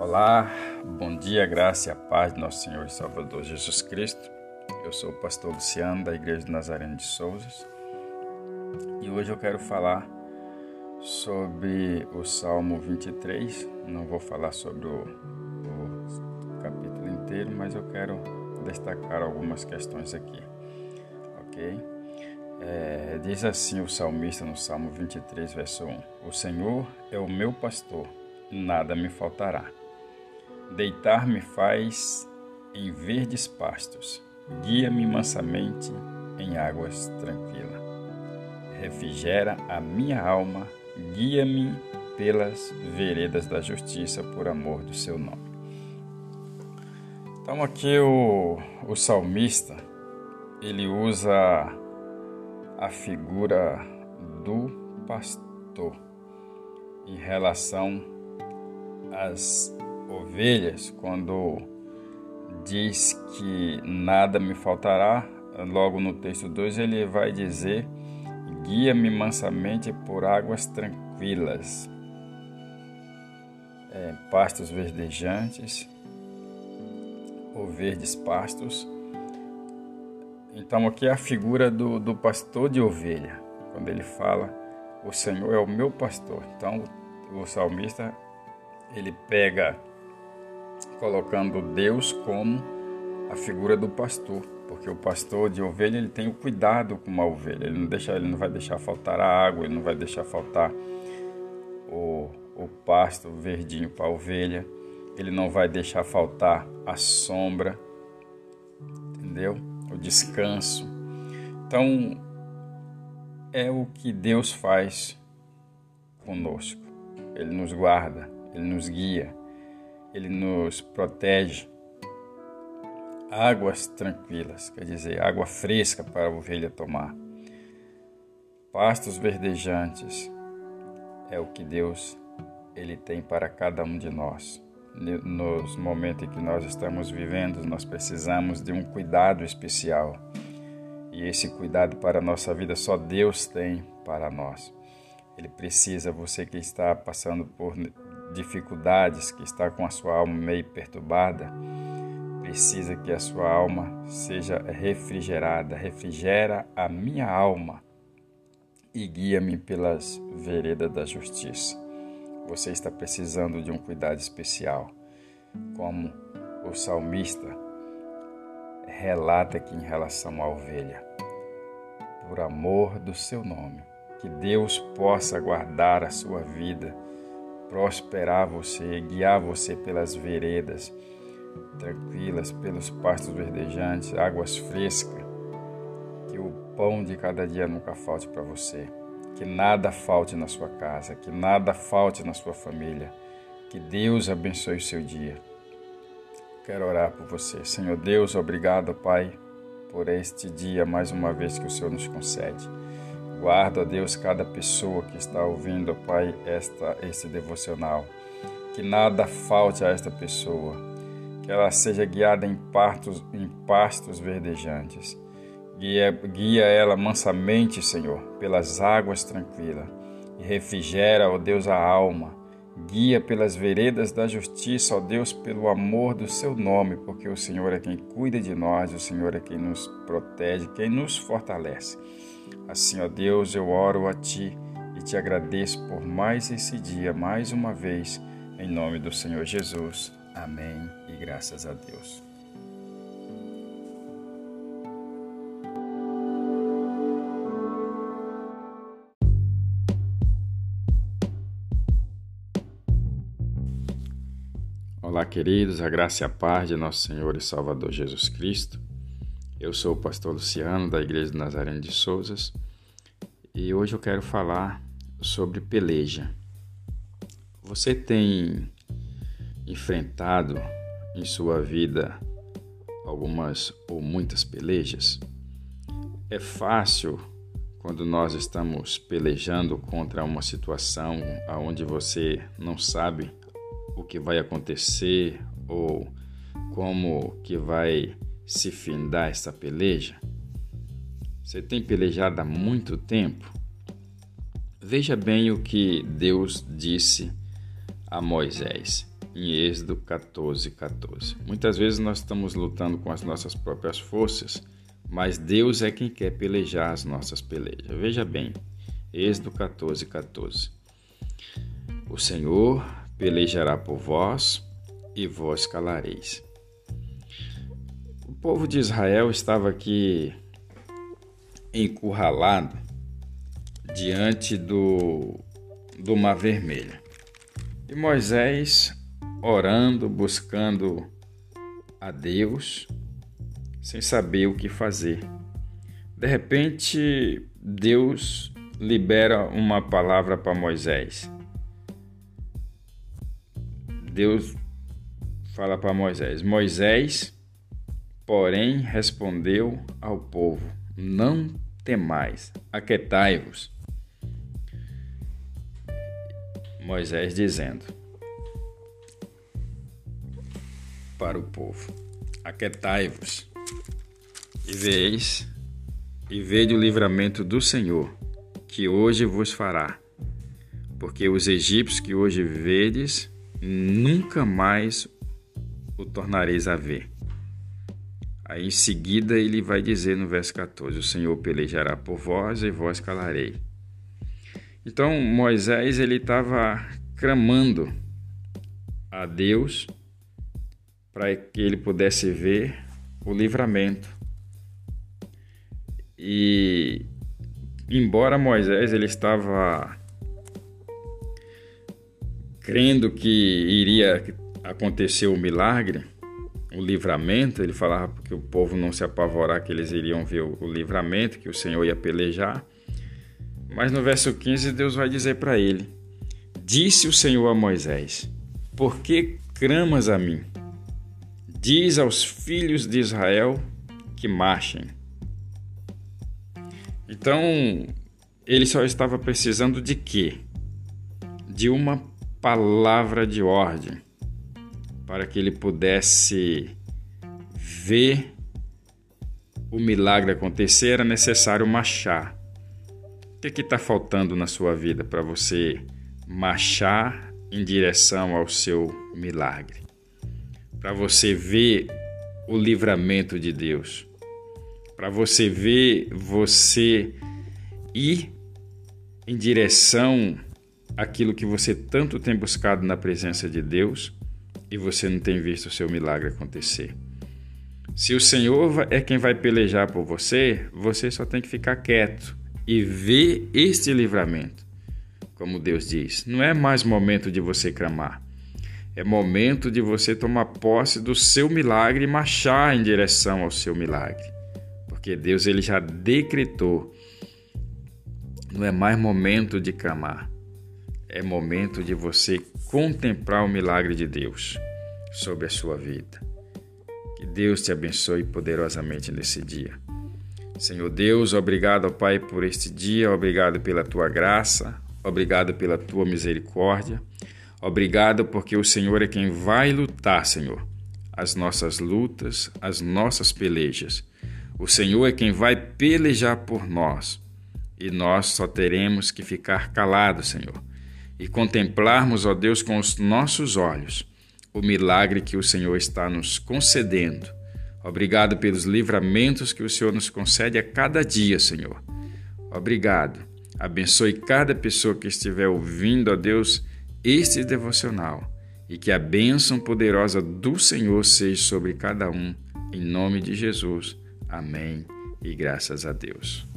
Olá, bom dia, graça e a paz de nosso Senhor e Salvador Jesus Cristo. Eu sou o pastor Luciano da Igreja de Nazareno de Souzas e hoje eu quero falar sobre o Salmo 23. Não vou falar sobre o, o capítulo inteiro, mas eu quero destacar algumas questões aqui, ok? É, diz assim o salmista no Salmo 23, verso 1: O Senhor é o meu pastor, nada me faltará. Deitar-me faz em verdes pastos, guia-me mansamente em águas tranquilas. Refrigera a minha alma, guia-me pelas veredas da justiça por amor do seu nome. Então aqui o, o salmista ele usa a figura do pastor em relação às ovelhas, quando diz que nada me faltará, logo no texto 2 ele vai dizer: guia-me mansamente por águas tranquilas, é, pastos verdejantes ou verdes pastos. Então aqui é a figura do, do pastor de ovelha, quando ele fala, o Senhor é o meu pastor. Então o salmista ele pega colocando Deus como a figura do pastor, porque o pastor de ovelha ele tem o cuidado com uma ovelha, ele não deixa, ele não vai deixar faltar a água, ele não vai deixar faltar o, o pasto verdinho para a ovelha, ele não vai deixar faltar a sombra, entendeu? O descanso. Então é o que Deus faz conosco. Ele nos guarda, ele nos guia ele nos protege. Águas tranquilas, quer dizer, água fresca para a ovelha tomar. Pastos verdejantes é o que Deus ele tem para cada um de nós. Nos momentos em que nós estamos vivendo, nós precisamos de um cuidado especial. E esse cuidado para a nossa vida só Deus tem para nós. Ele precisa, você que está passando por dificuldades, que está com a sua alma meio perturbada, precisa que a sua alma seja refrigerada. Refrigera a minha alma e guia-me pelas veredas da justiça. Você está precisando de um cuidado especial, como o salmista relata aqui em relação à ovelha. Por amor do seu nome, que Deus possa guardar a sua vida prosperar você, guiar você pelas veredas tranquilas, pelos pastos verdejantes, águas frescas. Que o pão de cada dia nunca falte para você. Que nada falte na sua casa, que nada falte na sua família. Que Deus abençoe o seu dia. Quero orar por você. Senhor Deus, obrigado, Pai, por este dia mais uma vez que o Senhor nos concede. Guarda, Deus, cada pessoa que está ouvindo, Pai, esta, este devocional. Que nada falte a esta pessoa. Que ela seja guiada em, partos, em pastos verdejantes. Guia, guia ela mansamente, Senhor, pelas águas tranquilas. E refrigera, ó Deus, a alma. Guia pelas veredas da justiça, ó Deus, pelo amor do seu nome, porque o Senhor é quem cuida de nós, o Senhor é quem nos protege, quem nos fortalece. Assim, ó Deus, eu oro a Ti e te agradeço por mais esse dia, mais uma vez, em nome do Senhor Jesus. Amém e graças a Deus. Olá, queridos, a graça e a paz de nosso Senhor e Salvador Jesus Cristo. Eu sou o pastor Luciano, da Igreja de Nazareno de Souzas, e hoje eu quero falar sobre peleja. Você tem enfrentado em sua vida algumas ou muitas pelejas? É fácil quando nós estamos pelejando contra uma situação onde você não sabe o que vai acontecer ou como que vai se findar essa peleja? Você tem pelejado há muito tempo? Veja bem o que Deus disse a Moisés. em Êxodo 14, 14. Muitas vezes nós estamos lutando com as nossas próprias forças, mas Deus é quem quer pelejar as nossas pelejas. Veja bem, Êxodo 14, 14. O Senhor pelejará por vós e vós calareis. Povo de Israel estava aqui encurralado diante do, do Mar Vermelho. E Moisés orando, buscando a Deus, sem saber o que fazer. De repente, Deus libera uma palavra para Moisés. Deus fala para Moisés: Moisés, porém, respondeu ao povo: Não temais, aquetai-vos. Moisés dizendo: para o povo: Aquetai-vos e veis e vede o livramento do Senhor, que hoje vos fará. Porque os egípcios que hoje vedes, nunca mais o tornareis a ver. Aí em seguida ele vai dizer no verso 14: O Senhor pelejará por vós e vós calarei. Então Moisés ele estava clamando a Deus para que ele pudesse ver o livramento. E embora Moisés ele estava crendo que iria acontecer o milagre, o livramento, ele falava que o povo não se apavorar que eles iriam ver o livramento, que o Senhor ia pelejar. Mas no verso 15 Deus vai dizer para ele: Disse o Senhor a Moisés: Por que cramas a mim? Diz aos filhos de Israel que marchem. Então, ele só estava precisando de quê? De uma palavra de ordem para que ele pudesse ver o milagre acontecer, era necessário marchar. O que está faltando na sua vida para você marchar em direção ao seu milagre? para você ver o livramento de Deus, para você ver você ir em direção àquilo que você tanto tem buscado na presença de Deus e você não tem visto o seu milagre acontecer. Se o Senhor é quem vai pelejar por você, você só tem que ficar quieto e ver este livramento. Como Deus diz, não é mais momento de você clamar. É momento de você tomar posse do seu milagre e marchar em direção ao seu milagre. Porque Deus ele já decretou. Não é mais momento de clamar. É momento de você contemplar o milagre de Deus sobre a sua vida. Que Deus te abençoe poderosamente nesse dia. Senhor Deus, obrigado, Pai, por este dia, obrigado pela tua graça, obrigado pela tua misericórdia. Obrigado porque o Senhor é quem vai lutar, Senhor, as nossas lutas, as nossas pelejas. O Senhor é quem vai pelejar por nós. E nós só teremos que ficar calados, Senhor, e contemplarmos, ó Deus, com os nossos olhos o milagre que o Senhor está nos concedendo. Obrigado pelos livramentos que o Senhor nos concede a cada dia, Senhor. Obrigado. Abençoe cada pessoa que estiver ouvindo, ó Deus, este devocional e que a bênção poderosa do Senhor seja sobre cada um, em nome de Jesus. Amém e graças a Deus.